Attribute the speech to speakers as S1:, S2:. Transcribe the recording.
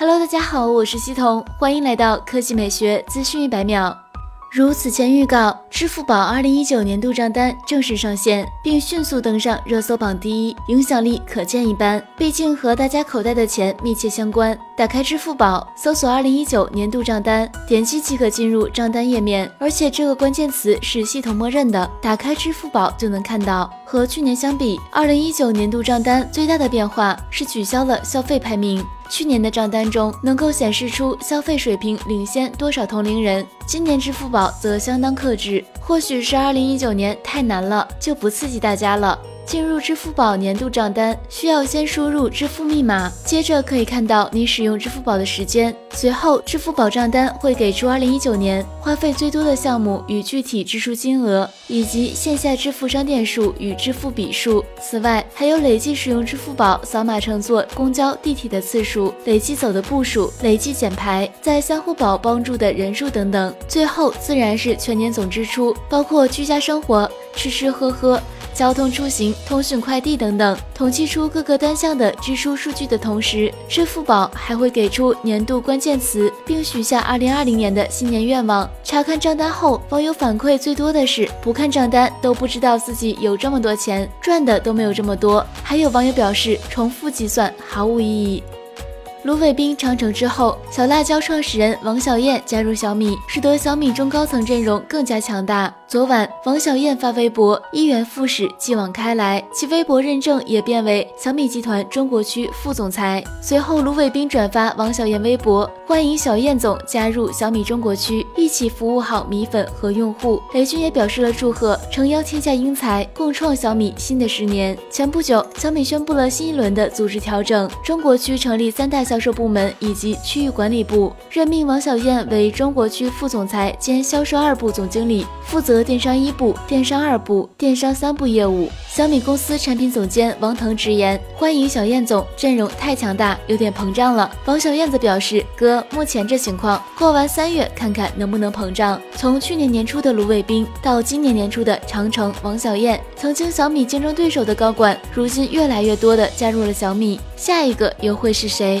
S1: Hello，大家好，我是西彤，欢迎来到科技美学资讯一百秒。如此前预告，支付宝二零一九年度账单正式上线，并迅速登上热搜榜第一，影响力可见一斑。毕竟和大家口袋的钱密切相关。打开支付宝，搜索二零一九年度账单，点击即可进入账单页面，而且这个关键词是系统默认的，打开支付宝就能看到。和去年相比，二零一九年度账单最大的变化是取消了消费排名。去年的账单中能够显示出消费水平领先多少同龄人，今年支付宝则相当克制。或许是二零一九年太难了，就不刺激大家了。进入支付宝年度账单，需要先输入支付密码，接着可以看到你使用支付宝的时间。随后，支付宝账单会给出2019年花费最多的项目与具体支出金额，以及线下支付商店数与支付笔数。此外，还有累计使用支付宝扫码乘坐公交、地铁的次数、累计走的步数、累计减排、在相互宝帮助的人数等等。最后，自然是全年总支出，包括居家生活、吃吃喝喝。交通出行、通讯、快递等等，统计出各个单项的支出数据的同时，支付宝还会给出年度关键词，并许下2020年的新年愿望。查看账单后，网友反馈最多的是不看账单都不知道自己有这么多钱，赚的都没有这么多。还有网友表示，重复计算毫无意义。卢伟冰长城之后，小辣椒创始人王小燕加入小米，使得小米中高层阵容更加强大。昨晚，王小燕发微博，一元复始，继往开来，其微博认证也变为小米集团中国区副总裁。随后，卢伟冰转发王小燕微博，欢迎小燕总加入小米中国区，一起服务好米粉和用户。雷军也表示了祝贺，诚邀天下英才共创小米新的十年。前不久，小米宣布了新一轮的组织调整，中国区成立三大销售部门以及区域管理部，任命王小燕为中国区副总裁兼销售二部总经理，负责。电商一部、电商二部、电商三部业务。小米公司产品总监王腾直言：“欢迎小燕总，阵容太强大，有点膨胀了。”王小燕则表示：“哥，目前这情况，过完三月看看能不能膨胀。”从去年年初的卢伟冰到今年年初的长城王小燕，曾经小米竞争对手的高管，如今越来越多的加入了小米，下一个又会是谁？